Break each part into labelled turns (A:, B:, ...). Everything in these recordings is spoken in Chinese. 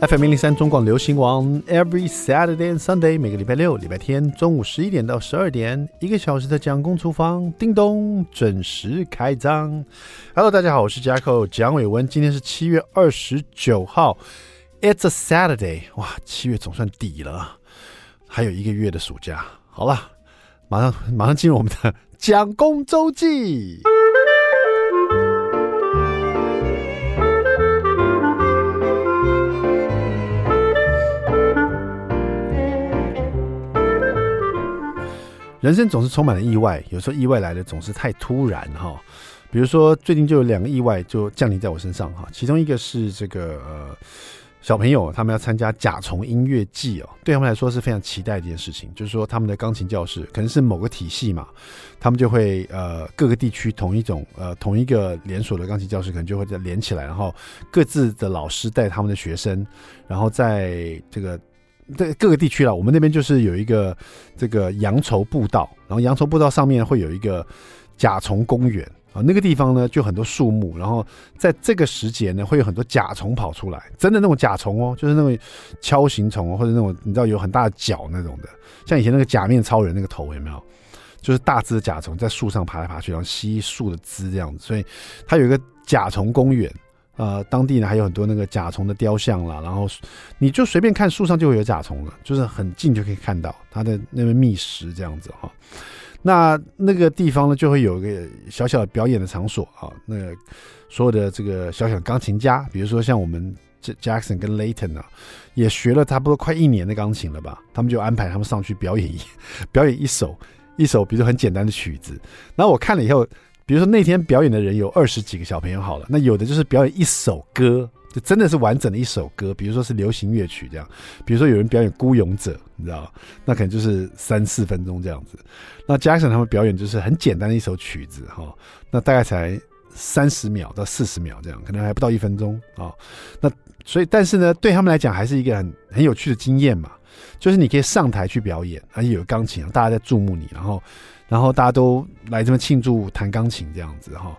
A: FM 零零三中广流行网，Every Saturday and Sunday，每个礼拜六、礼拜天中午十一点到十二点，一个小时的蒋公厨房，叮咚，准时开张。Hello，大家好，我是 Jacko 蒋伟文，今天是七月二十九号，It's a Saturday，哇，七月总算底了，还有一个月的暑假。好了，马上马上进入我们的蒋公周记。人生总是充满了意外，有时候意外来的总是太突然哈。比如说最近就有两个意外就降临在我身上哈，其中一个是这个呃小朋友他们要参加甲虫音乐季哦，对他们来说是非常期待的一件事情，就是说他们的钢琴教室可能是某个体系嘛，他们就会呃各个地区同一种呃同一个连锁的钢琴教室可能就会再连起来，然后各自的老师带他们的学生，然后在这个。在各个地区了，我们那边就是有一个这个羊绸步道，然后羊绸步道上面会有一个甲虫公园啊，那个地方呢就很多树木，然后在这个时节呢会有很多甲虫跑出来，真的那种甲虫哦，就是那种锹形虫或者那种你知道有很大的脚那种的，像以前那个假面超人那个头有没有？就是大只的甲虫在树上爬来爬去，然后吸树的汁这样子，所以它有一个甲虫公园。呃，当地呢还有很多那个甲虫的雕像啦，然后你就随便看树上就会有甲虫了，就是很近就可以看到它的那边觅食这样子哈。那那个地方呢就会有一个小小的表演的场所啊，那所有的这个小小钢琴家，比如说像我们 Jackson 跟 Layton 啊，也学了差不多快一年的钢琴了吧，他们就安排他们上去表演一 表演一首一首，比如很简单的曲子，然后我看了以后。比如说那天表演的人有二十几个小朋友好了，那有的就是表演一首歌，就真的是完整的一首歌，比如说是流行乐曲这样。比如说有人表演《孤勇者》，你知道，那可能就是三四分钟这样子。那 Jackson 他们表演就是很简单的一首曲子哈，那大概才三十秒到四十秒这样，可能还不到一分钟啊。那所以但是呢，对他们来讲还是一个很很有趣的经验嘛，就是你可以上台去表演，而且有钢琴，大家在注目你，然后。然后大家都来这边庆祝弹钢琴这样子哈，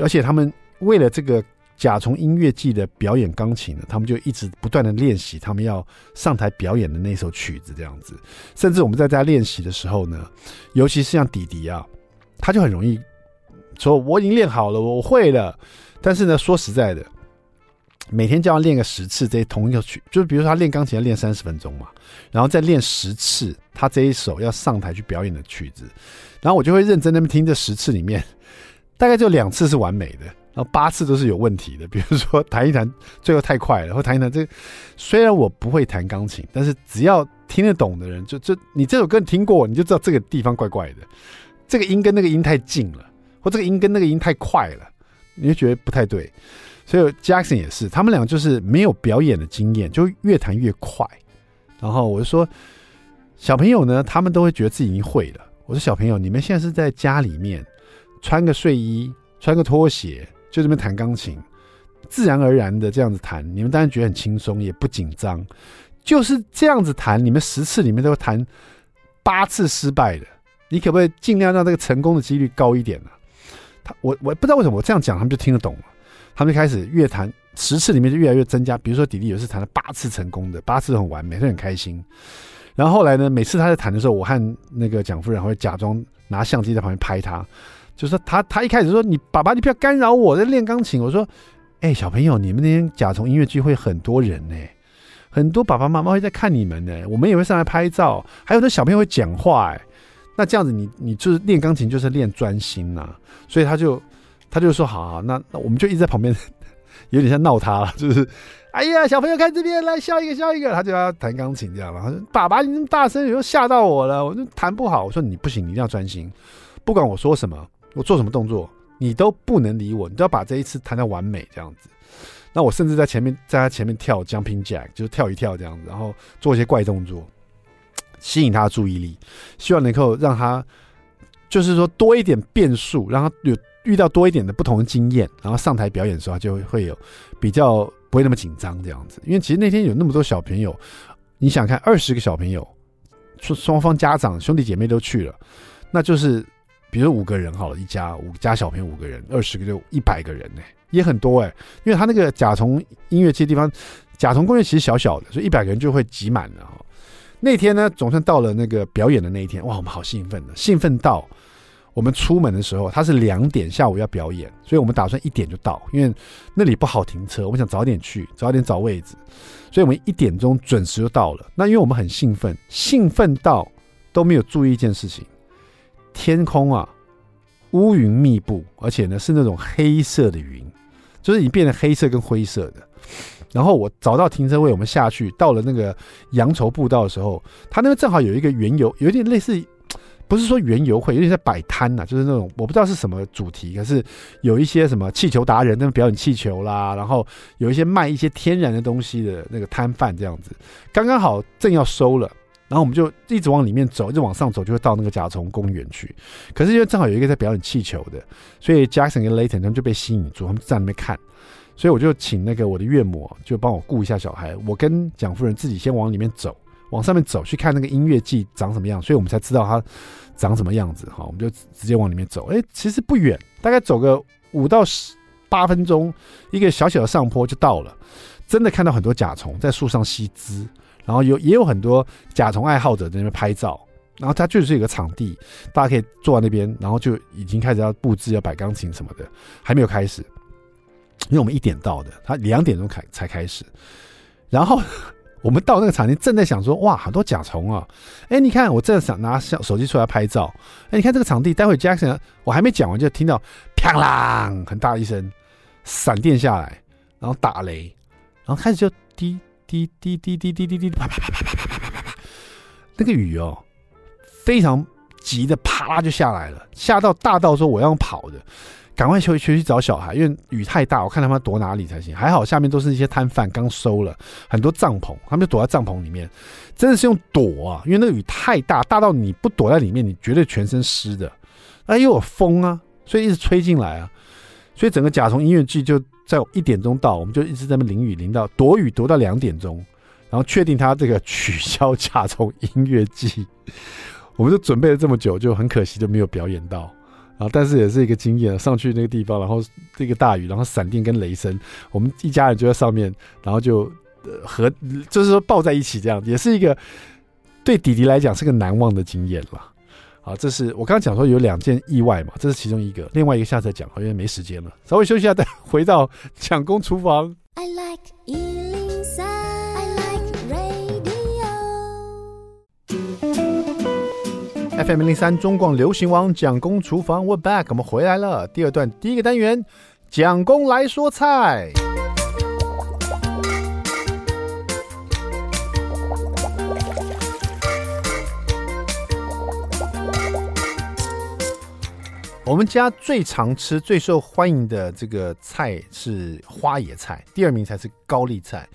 A: 而且他们为了这个甲虫音乐季的表演钢琴呢，他们就一直不断的练习他们要上台表演的那首曲子这样子。甚至我们在家练习的时候呢，尤其是像弟弟啊，他就很容易说我已经练好了，我会了。但是呢，说实在的。每天就要练个十次这同一个曲，就是比如说他练钢琴要练三十分钟嘛，然后再练十次他这一首要上台去表演的曲子，然后我就会认真那么听这十次里面，大概就两次是完美的，然后八次都是有问题的。比如说弹一弹最后太快了，或弹一弹这虽然我不会弹钢琴，但是只要听得懂的人，就就你这首歌你听过，你就知道这个地方怪怪的，这个音跟那个音太近了，或这个音跟那个音太快了，你就觉得不太对。所以 Jackson 也是，他们俩就是没有表演的经验，就越弹越快。然后我就说，小朋友呢，他们都会觉得自己已经会了。我说小朋友，你们现在是在家里面穿个睡衣、穿个拖鞋，就这边弹钢琴，自然而然的这样子弹，你们当然觉得很轻松，也不紧张。就是这样子弹，你们十次里面都弹八次失败的，你可不可以尽量让这个成功的几率高一点呢？他我我不知道为什么我这样讲，他们就听得懂了。他们就开始越弹十次里面就越来越增加，比如说弟弟有一次弹了八次成功的，八次都很完美，都很开心。然后后来呢，每次他在弹的时候，我和那个蒋夫人会假装拿相机在旁边拍他，就是说他他一开始说，你爸爸你不要干扰我在练钢琴。我说，哎、小朋友，你们那天甲虫音乐聚会很多人呢、很多爸爸妈妈会在看你们呢、我们也会上来拍照，还有那小朋友会讲话哎、那这样子你你就是练钢琴就是练专心呐、啊，所以他就。他就说：“好好，那那我们就一直在旁边，有点像闹他了，就是，哎呀，小朋友看这边来笑一个笑一个，他就要弹钢琴这样了。他说：‘爸爸，你那么大声，又吓到我了，我就弹不好。’我说：‘你不行，你一定要专心，不管我说什么，我做什么动作，你都不能理我，你都要把这一次弹到完美这样子。’那我甚至在前面，在他前面跳 jumping jack，就是跳一跳这样子，然后做一些怪动作，吸引他的注意力，希望能够让他，就是说多一点变数，让他有。”遇到多一点的不同的经验，然后上台表演的时候，就会有比较不会那么紧张这样子。因为其实那天有那么多小朋友，你想看二十个小朋友，双双方家长兄弟姐妹都去了，那就是比如五个人好了，一家五家小朋友五个人，二十个就一百个人呢，也很多哎。因为他那个甲虫音乐节地方甲虫公园其实小小的，所以一百个人就会挤满了哈。那天呢，总算到了那个表演的那一天，哇，我们好兴奋的，兴奋到我们出门的时候，他是两点下午要表演，所以我们打算一点就到，因为那里不好停车，我们想早点去，早点找位置，所以我们一点钟准时就到了。那因为我们很兴奋，兴奋到都没有注意一件事情，天空啊，乌云密布，而且呢是那种黑色的云，就是已经变成黑色跟灰色的。然后我找到停车位，我们下去到了那个羊稠步道的时候，他那边正好有一个园游，有一点类似，不是说园游会，有点在摆摊呐，就是那种我不知道是什么主题，可是有一些什么气球达人那表演气球啦，然后有一些卖一些天然的东西的那个摊贩这样子，刚刚好正要收了，然后我们就一直往里面走，一直往上走，就会到那个甲虫公园去。可是因为正好有一个在表演气球的，所以 Jackson 跟 Layton 他们就被吸引住，他们在那边看。所以我就请那个我的岳母就帮我顾一下小孩，我跟蒋夫人自己先往里面走，往上面走去看那个音乐季长什么样，所以我们才知道它长什么样子哈。我们就直接往里面走，哎，其实不远，大概走个五到十八分钟，一个小小的上坡就到了。真的看到很多甲虫在树上吸汁，然后有也有很多甲虫爱好者在那边拍照，然后它就是一个场地，大家可以坐在那边，然后就已经开始要布置，要摆钢琴什么的，还没有开始。因为我们一点到的，他两点钟开才开始，然后我们到那个场地，正在想说，哇，好多甲虫啊！哎，你看，我正在想拿手手机出来拍照。哎，你看这个场地，待会 Jackson 我还没讲完，就听到啪啦很大一声闪电下来，然后打雷，然后开始就滴滴滴滴滴滴滴滴啪啪啪啪啪啪啪啪，那个雨哦，非常急的啪啦就下来了，下到大到说我要跑的。赶快去去找小孩，因为雨太大，我看他们躲哪里才行。还好下面都是一些摊贩，刚收了很多帐篷，他们就躲在帐篷里面，真的是用躲啊，因为那个雨太大，大到你不躲在里面，你绝对全身湿的。那又有风啊，所以一直吹进来啊，所以整个甲虫音乐季就在一点钟到，我们就一直在那淋雨淋到躲雨躲到两点钟，然后确定他这个取消甲虫音乐季，我们就准备了这么久，就很可惜就没有表演到。啊！但是也是一个经验，上去那个地方，然后这个大雨，然后闪电跟雷声，我们一家人就在上面，然后就和就是说抱在一起，这样也是一个对弟弟来讲是个难忘的经验了。好，这是我刚刚讲说有两件意外嘛，这是其中一个，另外一个下次再讲，因为没时间了，稍微休息一下，再回到蒋公厨房。I like FM 零三中广流行王蒋公厨房，We back，我们回来了。第二段第一个单元，蒋公来说菜。我们家最常吃、最受欢迎的这个菜是花椰菜，第二名才是高丽菜。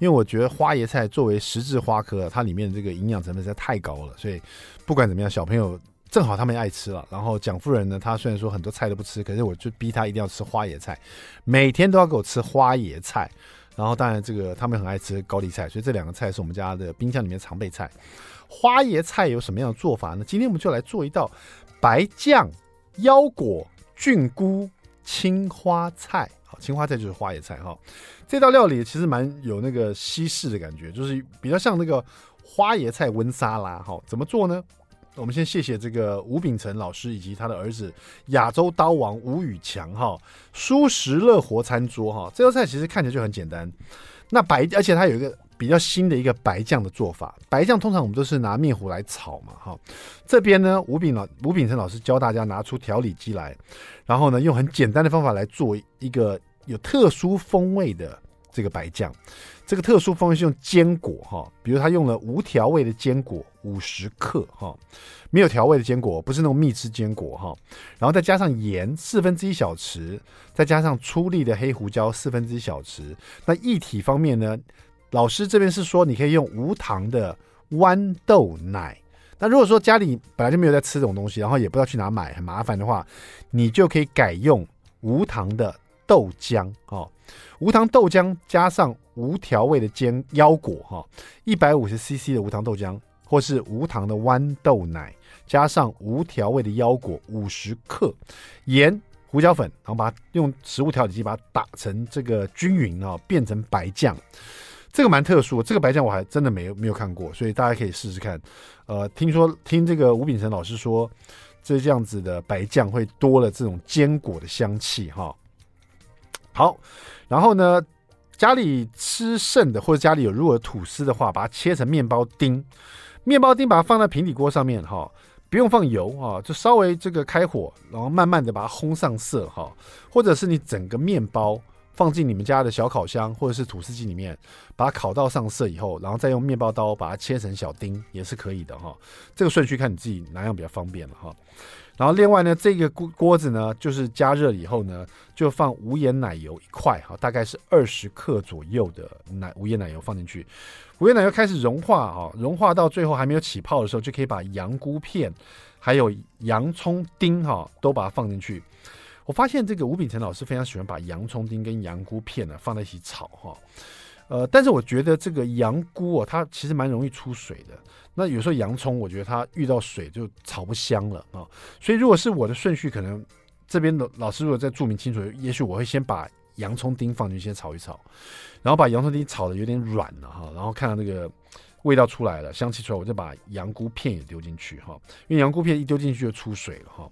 A: 因为我觉得花椰菜作为十字花科，它里面的这个营养成分实在太高了，所以不管怎么样，小朋友正好他们爱吃了。然后蒋夫人呢，她虽然说很多菜都不吃，可是我就逼她一定要吃花椰菜，每天都要给我吃花椰菜。然后当然这个他们很爱吃高丽菜，所以这两个菜是我们家的冰箱里面常备菜。花椰菜有什么样的做法呢？今天我们就来做一道白酱腰果菌菇青花菜。好，青花菜就是花椰菜哈。这道料理其实蛮有那个西式的感觉，就是比较像那个花椰菜温沙拉。哈，怎么做呢？我们先谢谢这个吴秉辰老师以及他的儿子亚洲刀王吴宇强哈，舒食乐活餐桌哈。这道菜其实看起来就很简单。那白，而且它有一个比较新的一个白酱的做法。白酱通常我们都是拿面糊来炒嘛哈。这边呢，吴秉老吴秉成老师教大家拿出调理机来，然后呢，用很简单的方法来做一个。有特殊风味的这个白酱，这个特殊风味是用坚果哈，比如他用了无调味的坚果五十克哈，没有调味的坚果，不是那种蜜汁坚果哈，然后再加上盐四分之一小匙，再加上粗粒的黑胡椒四分之一小匙。那液体方面呢，老师这边是说你可以用无糖的豌豆奶。那如果说家里本来就没有在吃这种东西，然后也不知道去哪买，很麻烦的话，你就可以改用无糖的。豆浆哦，无糖豆浆加上无调味的煎腰果哈，一百五十 CC 的无糖豆浆，或是无糖的豌豆奶，加上无调味的腰果五十克，盐、胡椒粉，然后把它用食物调理机把它打成这个均匀啊，变成白酱。这个蛮特殊，这个白酱我还真的没有没有看过，所以大家可以试试看。呃，听说听这个吴秉辰老师说，这样子的白酱会多了这种坚果的香气哈。好，然后呢，家里吃剩的或者家里有如果吐司的话，把它切成面包丁，面包丁把它放在平底锅上面哈。不用放油啊，就稍微这个开火，然后慢慢的把它烘上色哈，或者是你整个面包放进你们家的小烤箱或者是吐司机里面，把它烤到上色以后，然后再用面包刀把它切成小丁也是可以的哈。这个顺序看你自己哪样比较方便了哈。然后另外呢，这个锅锅子呢，就是加热以后呢，就放无盐奶油一块哈，大概是二十克左右的奶无盐奶油放进去，无盐奶油开始融化哈，融化到最后还没有起泡的时候，就可以把羊菇片还有洋葱丁哈都把它放进去。我发现这个吴秉辰老师非常喜欢把洋葱丁跟洋菇片呢放在一起炒哈。呃，但是我觉得这个洋菇哦，它其实蛮容易出水的。那有时候洋葱，我觉得它遇到水就炒不香了啊。所以如果是我的顺序，可能这边的老师如果再注明清楚，也许我会先把洋葱丁放进去先炒一炒，然后把洋葱丁炒得有点软了哈，然后看到那个。味道出来了，香气出来，我就把羊菇片也丢进去哈，因为羊菇片一丢进去就出水了哈。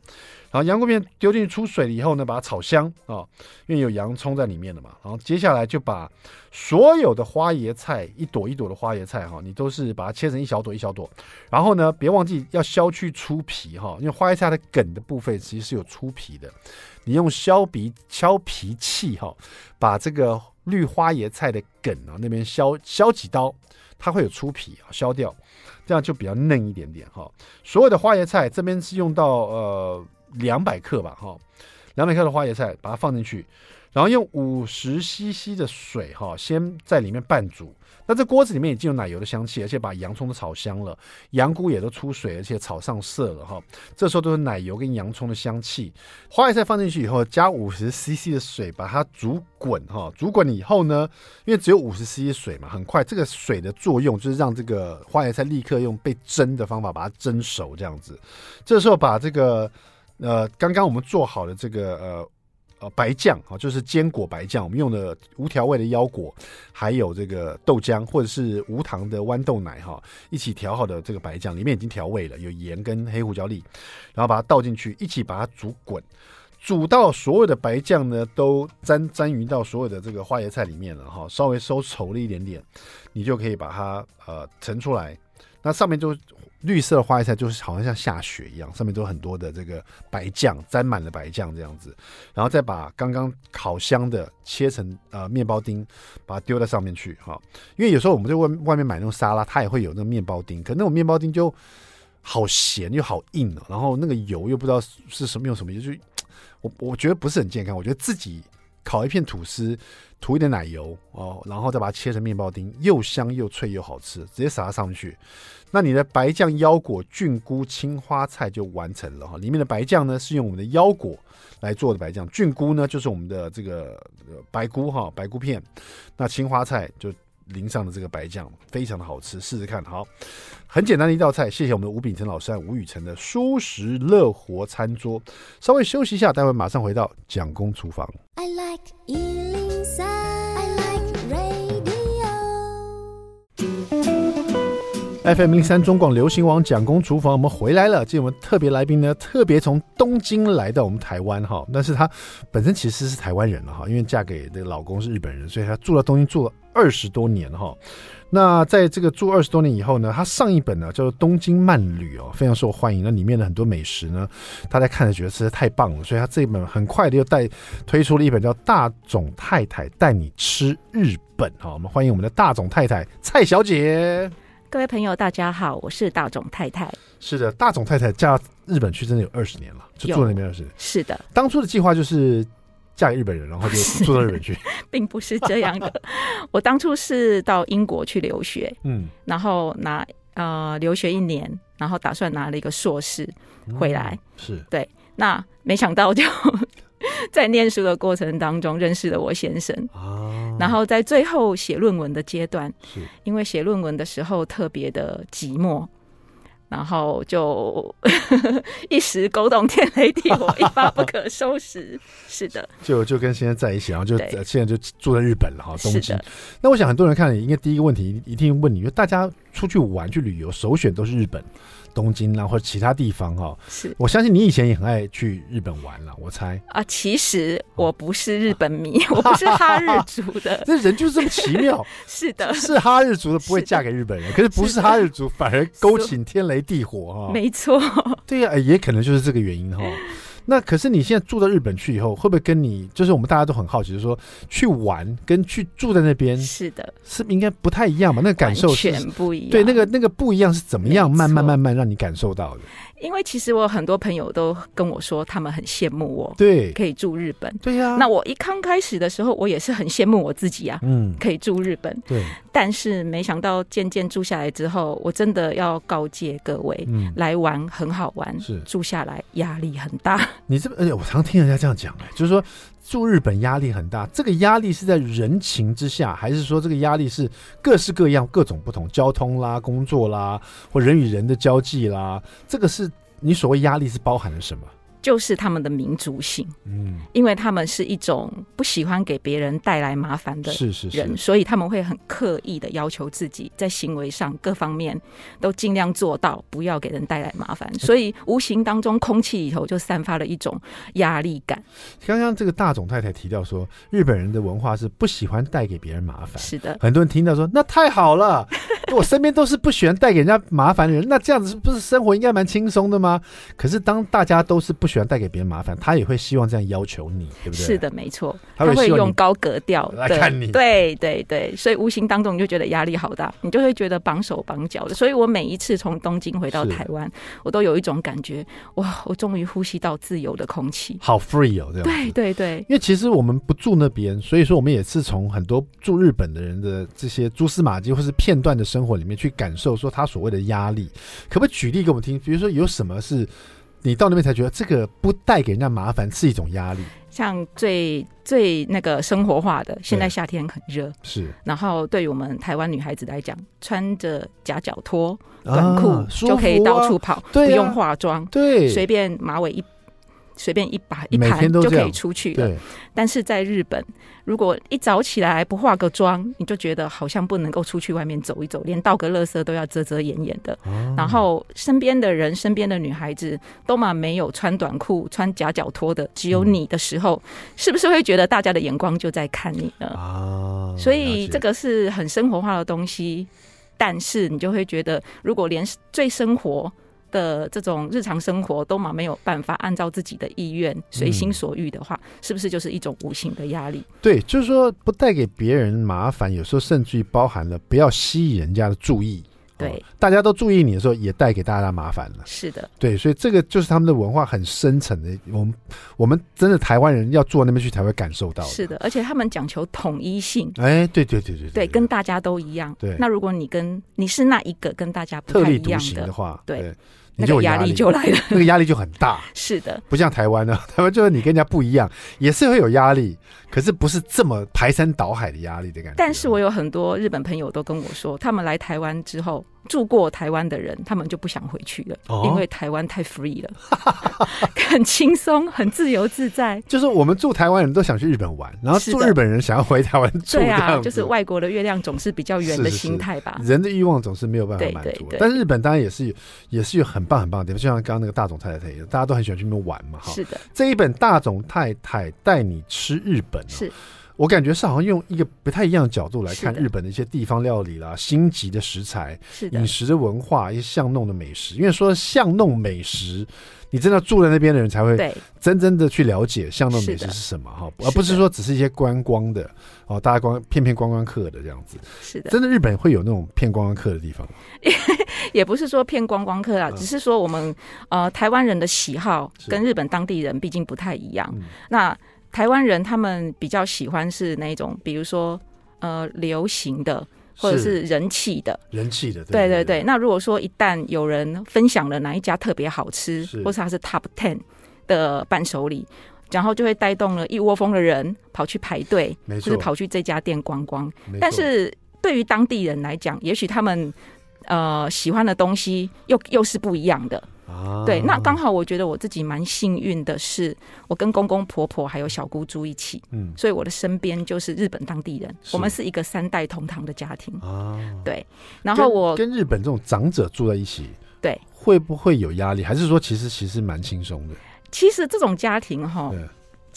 A: 然后羊菇片丢进去出水了以后呢，把它炒香啊，因为有洋葱在里面的嘛。然后接下来就把所有的花椰菜，一朵一朵的花椰菜哈，你都是把它切成一小朵一小朵。然后呢，别忘记要削去粗皮哈，因为花椰菜的梗的部分其实是有粗皮的。你用削皮削皮器哈，把这个绿花椰菜的梗啊那边削削几刀。它会有粗皮啊，削掉，这样就比较嫩一点点哈。所有的花椰菜这边是用到呃两百克吧哈，两百克的花椰菜把它放进去。然后用五十 CC 的水哈，先在里面拌煮。那这锅子里面已经有奶油的香气，而且把洋葱都炒香了，羊菇也都出水，而且炒上色了哈。这时候都是奶油跟洋葱的香气。花椰菜放进去以后，加五十 CC 的水把它煮滚哈。煮滚了以后呢，因为只有五十 CC 水嘛，很快这个水的作用就是让这个花椰菜立刻用被蒸的方法把它蒸熟这样子。这时候把这个呃刚刚我们做好的这个呃。呃，白酱啊，就是坚果白酱，我们用的无调味的腰果，还有这个豆浆或者是无糖的豌豆奶哈，一起调好的这个白酱，里面已经调味了，有盐跟黑胡椒粒，然后把它倒进去，一起把它煮滚，煮到所有的白酱呢都沾沾匀到所有的这个花椰菜里面了哈，稍微收稠了一点点，你就可以把它呃盛出来，那上面就。绿色的花椰菜就是好像像下雪一样，上面都有很多的这个白酱，沾满了白酱这样子，然后再把刚刚烤箱的切成呃面包丁，把它丢在上面去哈。因为有时候我们在外外面买那种沙拉，它也会有那个面包丁，可那种面包丁就好咸又好硬哦，然后那个油又不知道是什么用什么油，就我我觉得不是很健康。我觉得自己烤一片吐司，涂一点奶油哦，然后再把它切成面包丁，又香又脆又好吃，直接撒上去。那你的白酱腰果菌菇青花菜就完成了哈，里面的白酱呢是用我们的腰果来做的白酱，菌菇呢就是我们的这个白菇哈，白菇片，那青花菜就淋上的这个白酱，非常的好吃，试试看。好，很简单的一道菜，谢谢我们的吴秉承老师和吴宇辰的舒食乐活餐桌。稍微休息一下，待会马上回到蒋公厨房。I like FM 零三中广流行网蒋公厨房，我们回来了。今天我们特别来宾呢，特别从东京来到我们台湾哈，但是他本身其实是台湾人了哈，因为嫁给的老公是日本人，所以他住了东京住了二十多年哈。那在这个住二十多年以后呢，他上一本呢叫做《东京慢旅》哦，非常受欢迎。那里面的很多美食呢，大家看着觉得实在太棒了，所以他这一本很快的又带推出了一本叫《大总太太带你吃日本》哈。我们欢迎我们的大总太太蔡小姐。
B: 各位朋友，大家好，我是大总太太。
A: 是的，大总太太嫁日本去真的有二十年了，就住在那边二十年。
B: 是的，当
A: 初的计划就是嫁给日本人，然后就 住到日本去，
B: 并不是这样的。我当初是到英国去留学，嗯，然后拿呃留学一年，然后打算拿了一个硕士回来。嗯、是对，那没想到就。在念书的过程当中认识了我先生，啊、然后在最后写论文的阶段，是因为写论文的时候特别的寂寞，然后就 一时勾动天雷地火，一发不可收拾。是的，
A: 就就跟现在在一起，然后就现在就住在日本了哈，东京。那我想很多人看了，应该第一个问题一定问你，因为大家出去玩去旅游，首选都是日本。东京啦，或者其他地方哈，是我相信你以前也很爱去日本玩了，我猜
B: 啊。其实我不是日本迷，我不是哈日族的。
A: 这人就是这么奇妙。
B: 是的，
A: 是哈日族的不会嫁给日本人，可是不是哈日族反而勾起天雷地火哈。
B: 没错，
A: 对呀，也可能就是这个原因哈。那可是你现在住到日本去以后，会不会跟你就是我们大家都很好奇，就是说去玩跟去住在那边，
B: 是的，
A: 是应该不太一样嘛？那个感受
B: 全不一样。
A: 对，那个那个不一样是怎么样？慢慢慢慢让你感受到的。
B: 因为其实我有很多朋友都跟我说，他们很羡慕我，
A: 对，
B: 可以住日本。
A: 对呀，
B: 那我一刚开始的时候，我也是很羡慕我自己啊，嗯，可以住日本。
A: 对，
B: 但是没想到渐渐住下来之后，我真的要告诫各位，嗯，来玩很好玩，是住下来压力很大。
A: 你这，而且我常听人家这样讲，哎，就是说住日本压力很大。这个压力是在人情之下，还是说这个压力是各式各样、各种不同，交通啦、工作啦，或人与人的交际啦，这个是。你所谓压力是包含了什么？
B: 就是他们的民族性，嗯，因为他们是一种不喜欢给别人带来麻烦的人，是是。是，所以他们会很刻意的要求自己在行为上各方面都尽量做到不要给人带来麻烦，所以无形当中空气里头就散发了一种压力感。
A: 刚刚这个大总太太提到说，日本人的文化是不喜欢带给别人麻烦，
B: 是的，
A: 很多人听到说那太好了，我身边都是不喜欢带给人家麻烦的人，那这样子不是生活应该蛮轻松的吗？可是当大家都是不喜欢带给别人麻烦，他也会希望这样要求你，对不对？
B: 是的，没错，他会用高格调
A: 来看你，
B: 对对对，所以无形当中你就觉得压力好大，你就会觉得绑手绑脚的。所以我每一次从东京回到台湾，我都有一种感觉，哇，我终于呼吸到自由的空气，
A: 好 free 哦，这样。
B: 对对对，
A: 因为其实我们不住那边，所以说我们也是从很多住日本的人的这些蛛丝马迹或是片段的生活里面去感受，说他所谓的压力，可不可以举例给我们听？比如说有什么是？你到那边才觉得这个不带给人家麻烦是一种压力。
B: 像最最那个生活化的，现在夏天很热，
A: 是。
B: 然后对于我们台湾女孩子来讲，穿着夹脚拖、短裤、啊、就可以到处跑，啊、不用化妆，
A: 对，
B: 随便马尾一。随便一把一盘就可以出去了，但是在日本，如果一早起来不化个妆，你就觉得好像不能够出去外面走一走，连倒个垃圾都要遮遮掩掩的。哦、然后身边的人，身边的女孩子都嘛没有穿短裤、穿夹脚拖的，只有你的时候，嗯、是不是会觉得大家的眼光就在看你呢？啊，所以这个是很生活化的东西，但是你就会觉得，如果连最生活。的这种日常生活都嘛没有办法按照自己的意愿随心所欲的话，嗯、是不是就是一种无形的压力？
A: 对，就是说不带给别人麻烦，有时候甚至于包含了不要吸引人家的注意。
B: 对、
A: 哦，大家都注意你的时候，也带给大家麻烦了。
B: 是的，
A: 对，所以这个就是他们的文化很深层的。我们我们真的台湾人要坐那边去才会感受到。
B: 是的，而且他们讲求统一性。
A: 哎，对对对对对，
B: 对，跟大家都一样。对，那如果你跟你是那一个跟大家不太一样的，
A: 的话，
B: 对。
A: 对
B: 那个压力就来了，
A: 那个压力就很大。
B: 是的，
A: 不像台湾呢，台湾就是你跟人家不一样，也是会有压力，可是不是这么排山倒海的压力的感觉。
B: 但是我有很多日本朋友都跟我说，他们来台湾之后。住过台湾的人，他们就不想回去了，哦、因为台湾太 free 了，很轻松，很自由自在。
A: 就是我们住台湾人都想去日本玩，然后住日本人想要回台湾住。
B: 对啊，就是外国的月亮总是比较圆的心态吧。
A: 是是是，人的欲望总是没有办法满足。对对对，但是日本当然也是也是有很棒很棒的地方，就像刚刚那个大总太太一样，大家都很喜欢去那边玩嘛。哈，
B: 是的。
A: 这一本大总太太带你吃日本，喔，
B: 是。
A: 我感觉是好像用一个不太一样的角度来看日本的一些地方料理啦、星级的食材、饮食的文化、一些巷弄的美食。因为说巷弄美食，你真的住在那边的人才会真正的去了解巷弄美食是什么哈，而不是说只是一些观光的哦，大家光骗骗观光客的这样子。
B: 是的，
A: 真的日本会有那种骗观光客的地方吗？
B: 也不是说骗观光客啊，只是说我们呃台湾人的喜好跟日本当地人毕竟不太一样。那台湾人他们比较喜欢是那种，比如说呃流行的或者是人气的，
A: 人气的，
B: 对对对。那如果说一旦有人分享了哪一家特别好吃，或是他是 Top Ten 的伴手礼，然后就会带动了一窝蜂的人跑去排队，或是跑去这家店观光。但是对于当地人来讲，也许他们。呃喜欢的东西又又是不一样的。啊，对，那刚好我觉得我自己蛮幸运的是，我跟公公婆婆还有小姑住一起，嗯，所以我的身边就是日本当地人，我们是一个三代同堂的家庭啊。对，然后我
A: 跟，跟日本这种长者住在一起，
B: 对，
A: 会不会有压力？还是说其实其实蛮轻松的？
B: 其实这种家庭哈。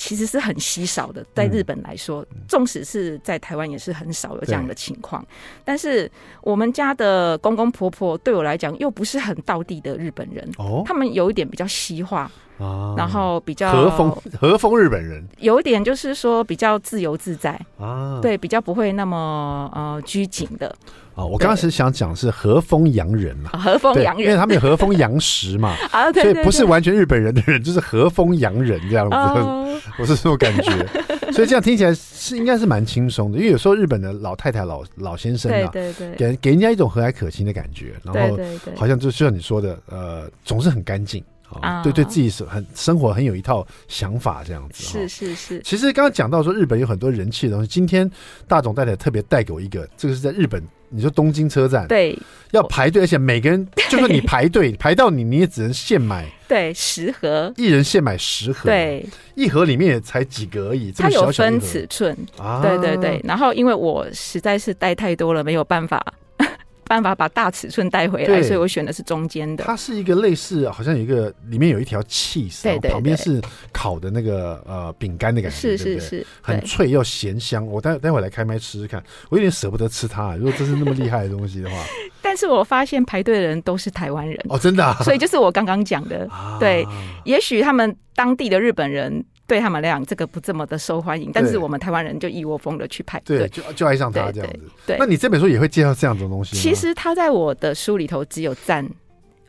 B: 其实是很稀少的，在日本来说，纵使是在台湾也是很少有这样的情况。但是我们家的公公婆婆对我来讲又不是很道地的日本人，哦，他们有一点比较西化。啊，然后比较
A: 和风和风日本人，
B: 有一点就是说比较自由自在啊，对，比较不会那么呃拘谨的
A: 啊。我刚刚是想讲是和风洋人嘛，
B: 和风洋人，
A: 因为他们有和风洋食嘛 啊，所以不是完全日本人的人，就是和风洋人这样子，我是这种感觉。所以这样听起来是应该是蛮轻松的，因为有时候日本的老太太、老老先生啊，对对对，给给人家一种和蔼可亲的感觉，然后好像就像你说的，呃，总是很干净。啊，对，对自己是很生活很有一套想法，这样子。
B: 是是是。
A: 其实刚刚讲到说日本有很多人气的东西，今天大总太太特别带给我一个，这个是在日本，你说东京车站，
B: 对，
A: 要排队，而且每个人就算你排队 排到你，你也只能现买，
B: 对，十盒，
A: 一人现买十盒，
B: 对，一
A: 盒里面也才几个而已，
B: 它有分尺寸。啊，对对对。然后因为我实在是带太多了，没有办法。办法把大尺寸带回来，所以我选的是中间的。
A: 它是一个类似，好像有一个里面有一条气丝，对对，旁边是烤的那个呃饼干的感觉，
B: 是是是，
A: 很脆又咸香。我待待会来开麦吃吃看，我有点舍不得吃它。如果真是那么厉害的东西的话，
B: 但是我发现排队的人都是台湾人
A: 哦，真的，
B: 所以就是我刚刚讲的，对，也许他们当地的日本人。对他们来讲，这个不这么的受欢迎，但是我们台湾人就一窝蜂的去排队，
A: 对，就就爱上他这样子。对，那你这本书也会介绍这样的东西？
B: 其实他在我的书里头只有占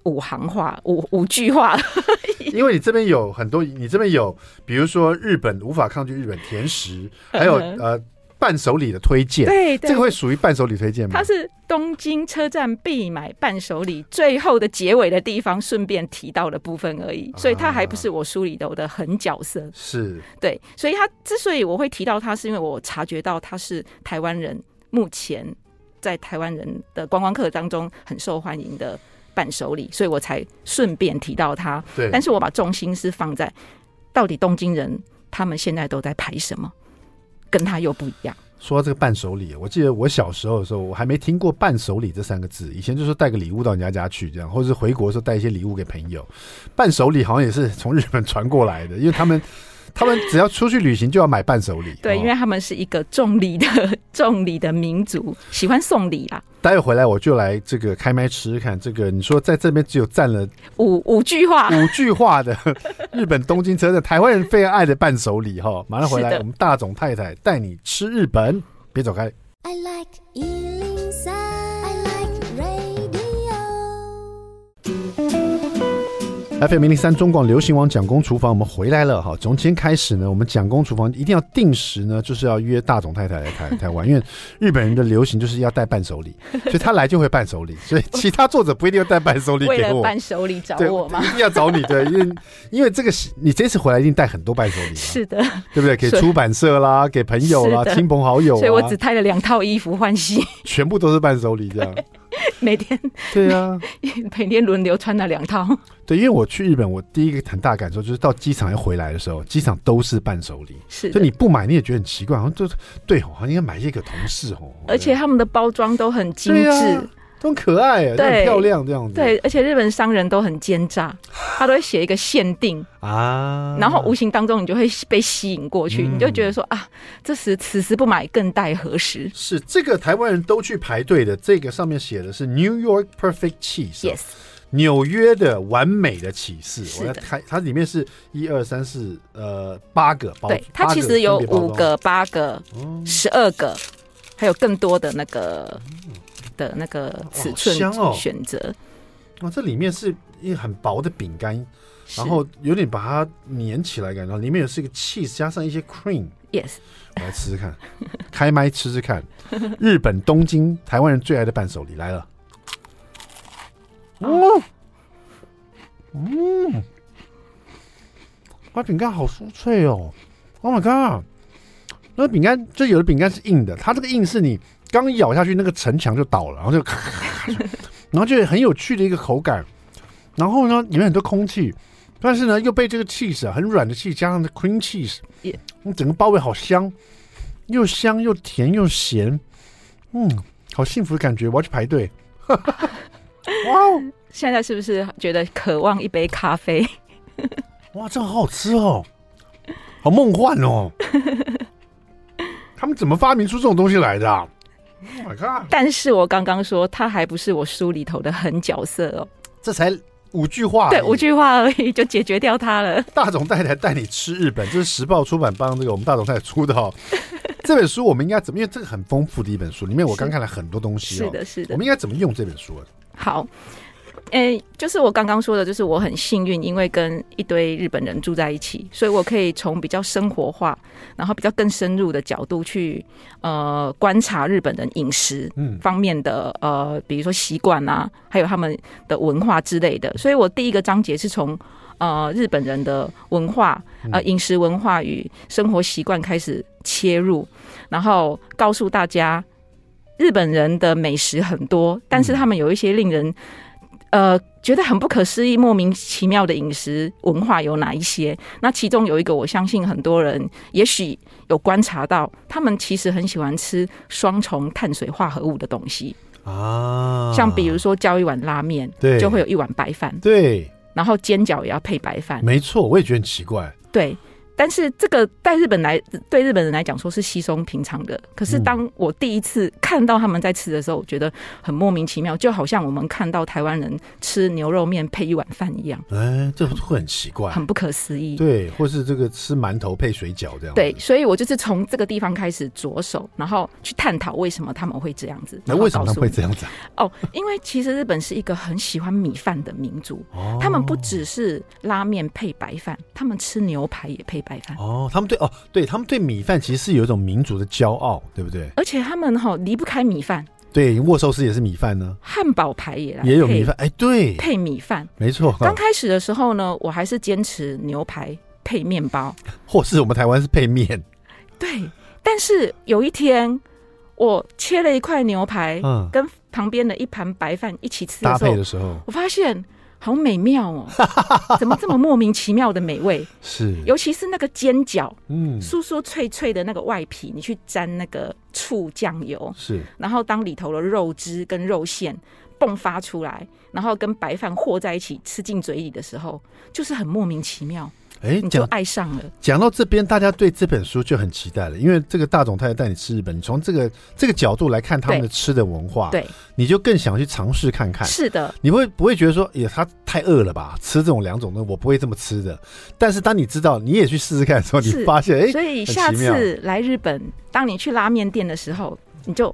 B: 五行话，五五句话。
A: 因为你这边有很多，你这边有，比如说日本无法抗拒日本甜食，还有 呃。伴手礼的推荐，对，这个会属于伴手礼推荐吗？
B: 它是东京车站必买伴手礼，最后的结尾的地方顺便提到的部分而已，所以它还不是我书里头的狠角色。
A: 是，
B: 对，所以它之所以我会提到它，是因为我察觉到他是台湾人，目前在台湾人的观光客当中很受欢迎的伴手礼，所以我才顺便提到它。对，但是我把重心是放在到底东京人他们现在都在排什么。跟他又不一样。
A: 说到这个伴手礼，我记得我小时候的时候，我还没听过伴手礼这三个字。以前就是带个礼物到人家家去，这样，或者是回国时候带一些礼物给朋友。伴手礼好像也是从日本传过来的，因为他们。他们只要出去旅行就要买伴手礼，
B: 对，因为他们是一个重礼的 重礼的民族，喜欢送礼啦。
A: 待会回来我就来这个开麦吃吃看，这个你说在这边只有占了
B: 五五句话，
A: 五句话的 日本东京车站台湾人非常爱的伴手礼哈，马上回来，我们大总太太带你吃日本，别走开。I like FM 零零三中广流行网蒋公厨房，我们回来了哈。从今天开始呢，我们蒋公厨房一定要定时呢，就是要约大总太太来台台湾，因为日本人的流行就是要带伴手礼，所以他来就会伴手礼，所以其他作者不一定要带伴手礼给我。
B: 伴手礼找我吗？
A: 一定要找你，对，因为因为这个你这次回来一定带很多伴手礼，
B: 是的，
A: 对不对？给出版社啦，给朋友啦，亲朋好友，
B: 所以我只带了两套衣服换洗，
A: 全部都是伴手礼这样。
B: 每天
A: 对啊，
B: 每天轮流穿那两套。
A: 对，因为我去日本，我第一个很大感受就是到机场要回来的时候，机场都是伴手礼。是，就你不买你也觉得很奇怪，好像就是对哦，好像应该买一个同事哦。
B: 而且他们的包装都很精致。
A: 都很可爱啊，很漂亮这样子。
B: 对，而且日本商人都很奸诈，他都会写一个限定啊，然后无形当中你就会被吸引过去，嗯、你就觉得说啊，这时此时不买更待何时？
A: 是这个台湾人都去排队的，这个上面写的是 New York Perfect Cheese，Yes，纽约的完美的起司。我要开，它里面是一二三四呃八个包，
B: 对，它其实有五个、八个、十二个，还有更多的那个。的那个尺寸选择，
A: 哇，这里面是一个很薄的饼干，然后有点把它粘起来，感觉里面也是一个 cheese 加上一些 cream，yes，我来吃吃看，开麦吃吃看，日本东京台湾人最爱的伴手礼来了，哦，嗯，哇，饼干好酥脆哦，Oh my god，那个饼干就有的饼干是硬的，它这个硬是你。刚咬下去，那个城墙就倒了，然后就咔咔咔，然后就很有趣的一个口感。然后呢，里面很多空气，但是呢又被这个 cheese 啊很软的 che 加上的 cream cheese，你整个包围好香，又香又甜又咸，嗯，好幸福的感觉，我要去排队。哇
B: 哦！现在是不是觉得渴望一杯咖啡？
A: 哇，这好好吃哦，好梦幻哦！他们怎么发明出这种东西来的啊？Oh my god！
B: 但是我刚刚说，他还不是我书里头的狠角色哦。
A: 这才五句话，
B: 对，五句话而已就解决掉他了。
A: 大总太太带你吃日本，这是时报出版帮这个我们大总太太出的哦。这本书我们应该怎么？因为这个很丰富的一本书，里面我刚看了很多东西哦。
B: 是的，是的。
A: 我们应该怎么用这本书？
B: 好。诶、欸，就是我刚刚说的，就是我很幸运，因为跟一堆日本人住在一起，所以我可以从比较生活化，然后比较更深入的角度去呃观察日本人饮食方面的呃，比如说习惯啊，还有他们的文化之类的。所以我第一个章节是从呃日本人的文化呃饮食文化与生活习惯开始切入，然后告诉大家日本人的美食很多，但是他们有一些令人呃，觉得很不可思议、莫名其妙的饮食文化有哪一些？那其中有一个，我相信很多人也许有观察到，他们其实很喜欢吃双重碳水化合物的东西。啊，像比如说叫一碗拉面，对，就会有一碗白饭，
A: 对，
B: 然后煎饺也要配白饭，
A: 没错，我也觉得很奇怪，
B: 对。但是这个在日本来对日本人来讲说是稀松平常的，可是当我第一次看到他们在吃的时候，我觉得很莫名其妙，就好像我们看到台湾人吃牛肉面配一碗饭一样。
A: 哎，这会很奇怪，
B: 很不可思议。
A: 对，或是这个吃馒头配水饺这样。
B: 对，所以我就是从这个地方开始着手，然后去探讨为什么他们会这样子。
A: 那为什么他们会这样子？
B: 哦，因为其实日本是一个很喜欢米饭的民族，他们不只是拉面配白饭，他们吃牛排也配白饭
A: 哦，他们对哦，对他们对米饭其实是有一种民族的骄傲，对不对？
B: 而且他们哈离不开米饭，
A: 对，握寿司也是米饭呢，
B: 汉堡排也来
A: 也有米饭，哎，对，
B: 配米饭，
A: 没错。
B: 刚开始的时候呢，我还是坚持牛排配面包，
A: 或是我们台湾是配面，
B: 对。但是有一天，我切了一块牛排，嗯，跟旁边的一盘白饭一起吃的时候，
A: 搭配的时候，
B: 我发现。好美妙哦！怎么这么莫名其妙的美味？
A: 是，
B: 尤其是那个煎饺，嗯，酥酥脆脆的那个外皮，你去沾那个醋酱油，
A: 是，
B: 然后当里头的肉汁跟肉馅迸发出来，然后跟白饭和在一起吃进嘴里的时候，就是很莫名其妙。哎，你就爱上了。
A: 讲到这边，大家对这本书就很期待了，因为这个大总太太带你吃日本，你从这个这个角度来看他们的吃的文化，
B: 对，
A: 你就更想去尝试看看。
B: 是的，
A: 你会不会觉得说，也他太饿了吧？吃这种两种呢，我不会这么吃的。但是当你知道，你也去试试看的时候，你发现，哎，
B: 所以下次来日本，当你去拉面店的时候，你就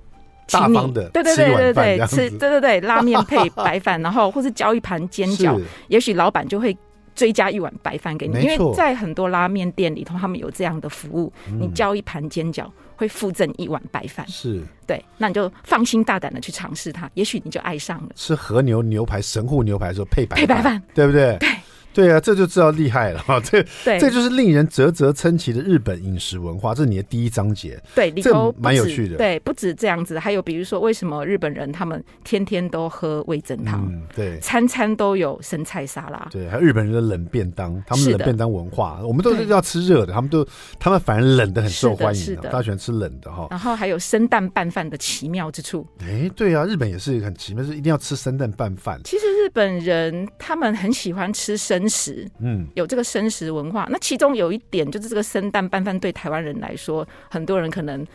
A: 大方的，
B: 对对对对对，吃对对对，拉面配 白饭，然后或是浇一盘煎饺，也许老板就会。追加一碗白饭给你，因为在很多拉面店里头，他们有这样的服务。你叫一盘煎饺，会附赠一碗白饭。
A: 是，
B: 对，那你就放心大胆的去尝试它，也许你就爱上了。
A: 吃和牛牛排、神户牛排的时候配白
B: 配白饭，
A: 对不对？
B: 对。
A: 对啊，这就知道厉害了哈！这对这就是令人啧啧称奇的日本饮食文化。这是你的第一章节，
B: 对，里头
A: 蛮有趣的。
B: 对，不止这样子，还有比如说，为什么日本人他们天天都喝味增汤？
A: 嗯，对，
B: 餐餐都有生菜沙拉。
A: 对，还有日本人的冷便当，他们冷便当文化，我们都是要吃热的，他们都他们反而冷的很受欢迎，大家喜欢吃冷的哈。
B: 然后还有生蛋拌饭的奇妙之处。
A: 哎，对啊，日本也是很奇妙，是一定要吃生蛋拌饭。
B: 其实日本人他们很喜欢吃生食，嗯。有这个生食文化，那其中有一点就是这个生蛋拌饭对台湾人来说，很多人可能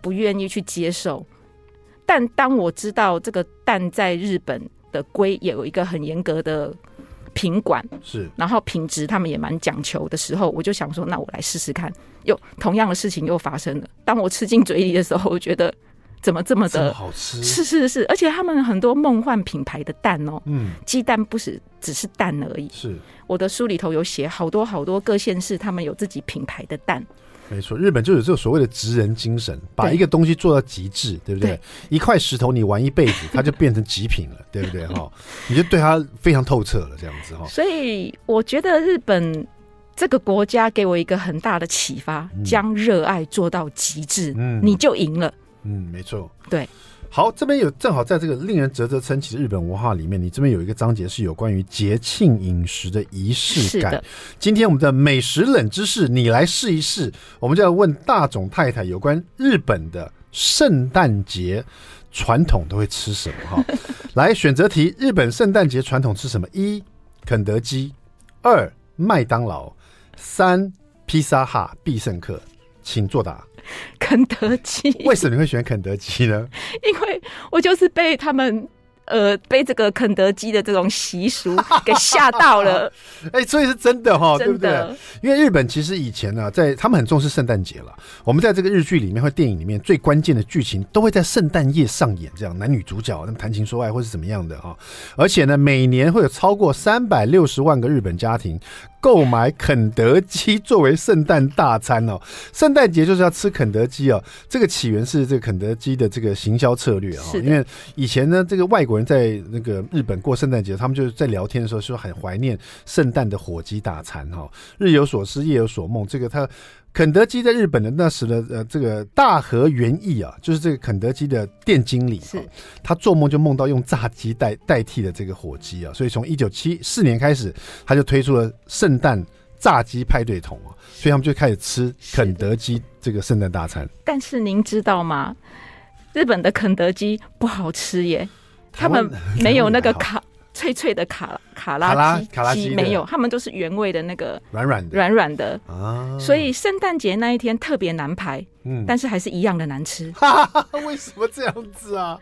B: 不愿意去接受。但当我知道这个蛋在日本的龟也有一个很严格的品管，
A: 是，
B: 然后品质他们也蛮讲求的时候，我就想说，那我来试试看。又同样的事情又发生了。当我吃进嘴里的时候，我觉得。怎么这么的
A: 好吃？
B: 是是是，而且他们很多梦幻品牌的蛋哦，嗯，鸡蛋不是只是蛋而已。
A: 是，我
B: 的书里头有写好多好多各县市，他们有自己品牌的蛋。
A: 没错，日本就有这个所谓的职人精神，把一个东西做到极致，对，不对？对，一块石头你玩一辈子，它就变成极品了，对不对？哈，你就对它非常透彻了，这样子哈。
B: 所以我觉得日本这个国家给我一个很大的启发，将热爱做到极致，嗯，你就赢了。
A: 嗯，没错。
B: 对。
A: 好，这边有正好在这个令人啧啧称奇的日本文化里面，你这边有一个章节是有关于节庆饮食的仪式感。今天我们的美食冷知识，你来试一试。我们就要问大总太太有关日本的圣诞节传统都会吃什么？哈，来选择题：日本圣诞节传统吃什么？一、肯德基；二、麦当劳；三、披萨哈、必胜客。请作答。
B: 肯德基？
A: 为什么你会选肯德基呢？
B: 因为我就是被他们。呃，被这个肯德基的这种习俗给吓到了。
A: 哎、欸，所以是真的哈，对不对？因为日本其实以前呢、啊，在他们很重视圣诞节了。我们在这个日剧里面或电影里面，最关键的剧情都会在圣诞夜上演，这样男女主角那么谈情说爱或是怎么样的哈。而且呢，每年会有超过三百六十万个日本家庭购买肯德基作为圣诞大餐哦。圣诞节就是要吃肯德基哦。这个起源是这个肯德基的这个行销策略啊，因为以前呢，这个外国。人在那个日本过圣诞节，他们就是在聊天的时候说很怀念圣诞的火鸡大餐哈。日有所思，夜有所梦。这个他肯德基在日本的那时的呃这个大和园艺啊，就是这个肯德基的店经理，他做梦就梦到用炸鸡代代替的这个火鸡啊，所以从一九七四年开始，他就推出了圣诞炸鸡派对桶啊，所以他们就开始吃肯德基这个圣诞大餐。
B: 但是您知道吗？日本的肯德基不好吃耶。他们没有那个 卡脆脆的卡卡拉鸡，卡拉鸡没有，他们都是原味的那个软软的软软的啊。所以圣诞节那一天特别难排，嗯，但是还是一样的难吃。
A: 为什么这样子啊？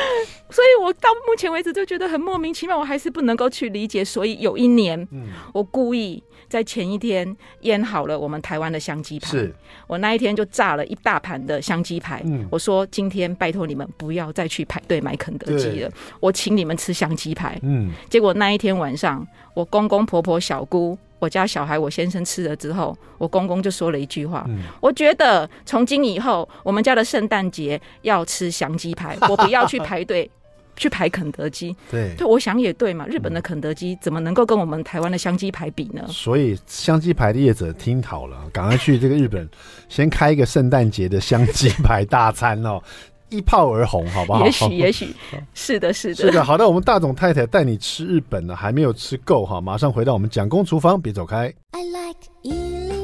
B: 所以我到目前为止就觉得很莫名其妙，我还是不能够去理解。所以有一年，我故意。在前一天腌好了我们台湾的香鸡排，是我那一天就炸了一大盘的香鸡排。嗯，我说今天拜托你们不要再去排队买肯德基了，我请你们吃香鸡排。嗯，结果那一天晚上，我公公婆婆、小姑、我家小孩、我先生吃了之后，我公公就说了一句话：嗯，我觉得从今以后我们家的圣诞节要吃香鸡排，我不要去排队。去排肯德基，对，对，我想也对嘛。日本的肯德基怎么能够跟我们台湾的香鸡排比呢？
A: 所以香鸡排的业者听好了，赶快去这个日本，先开一个圣诞节的香鸡排大餐哦，一炮而红，好不好？
B: 也许，也许是的，是的，
A: 是的。好的，我们大总太太带你吃日本呢，还没有吃够哈，马上回到我们蒋公厨房，别走开。I like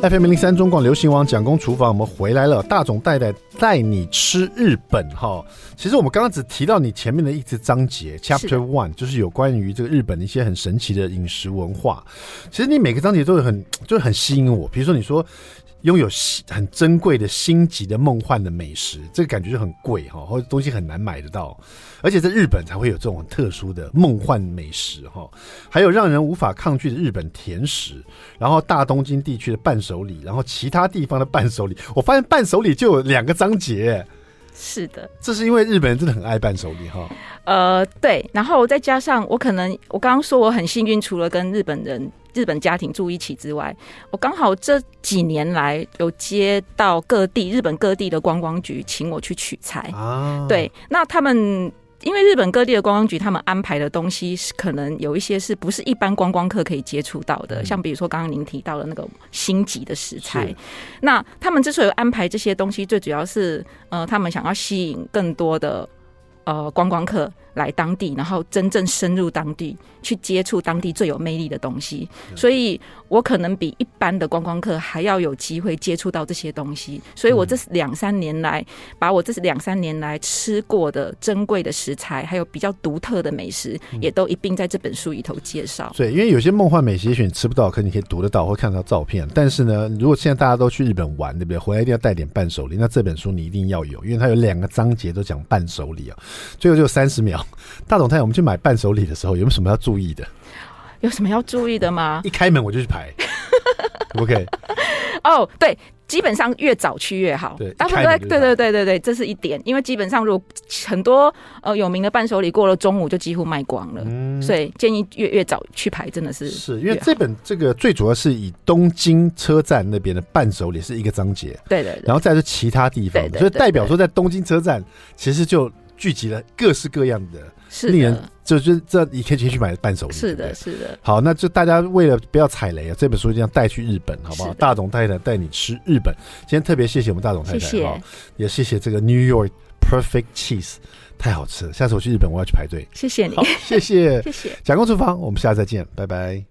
A: FM 零零三中广流行网蒋公厨房，我们回来了。大总带带带你吃日本哈。其实我们刚刚只提到你前面的一支章节，Chapter One，就是有关于这个日本的一些很神奇的饮食文化。其实你每个章节都有很，就是很吸引我。比如说你说。拥有很珍贵的星级的梦幻的美食，这个感觉就很贵哈，或者东西很难买得到，而且在日本才会有这种特殊的梦幻美食哈。还有让人无法抗拒的日本甜食，然后大东京地区的伴手礼，然后其他地方的伴手礼。我发现伴手礼就有两个章节，
B: 是的，
A: 这是因为日本人真的很爱伴手礼哈。
B: 呃，对，然后再加上我可能我刚刚说我很幸运，除了跟日本人。日本家庭住一起之外，我刚好这几年来有接到各地日本各地的观光局请我去取材啊。对，那他们因为日本各地的观光局，他们安排的东西是可能有一些是不是一般观光客可以接触到的，像比如说刚刚您提到的那个星级的食材。那他们之所以安排这些东西，最主要是呃，他们想要吸引更多的呃观光客。来当地，然后真正深入当地去接触当地最有魅力的东西，所以我可能比一般的观光客还要有机会接触到这些东西。所以我这两三年来，把我这是两三年来吃过的珍贵的食材，还有比较独特的美食，也都一并在这本书里头介绍。
A: 对，因为有些梦幻美食也许你吃不到，可你可以读得到或看到照片。但是呢，如果现在大家都去日本玩，对不对？回来一定要带点伴手礼。那这本书你一定要有，因为它有两个章节都讲伴手礼啊。最后就三十秒。大总太太，我们去买伴手礼的时候，有没有什么要注意的？
B: 有什么要注意的吗？
A: 一开门我就去排，OK？
B: 哦，oh, 对，基本上越早去越好。对，对对对对对，这是一点。因为基本上，如果很多呃有名的伴手礼过了中午就几乎卖光了，嗯，所以建议越越早去排，真的是
A: 是因为这本这个最主要是以东京车站那边的伴手礼是一个章节，
B: 对，对对，
A: 然后再是其他地方，所以代表说在东京车站其实就。聚集了各式各样的
B: 是
A: 令人就是这你可以去买伴手礼，
B: 是的，是的。
A: 好，那就大家为了不要踩雷啊，这本书一定要带去日本，好不好？大总太太带你吃日本。今天特别谢谢我们大总太太，谢谢，也谢谢这个 New York Perfect Cheese，太好吃了。下次我去日本，我要去排队。
B: 谢谢你，
A: 谢谢，
B: 谢谢。
A: 蒋公厨房，我们下次再见，拜拜。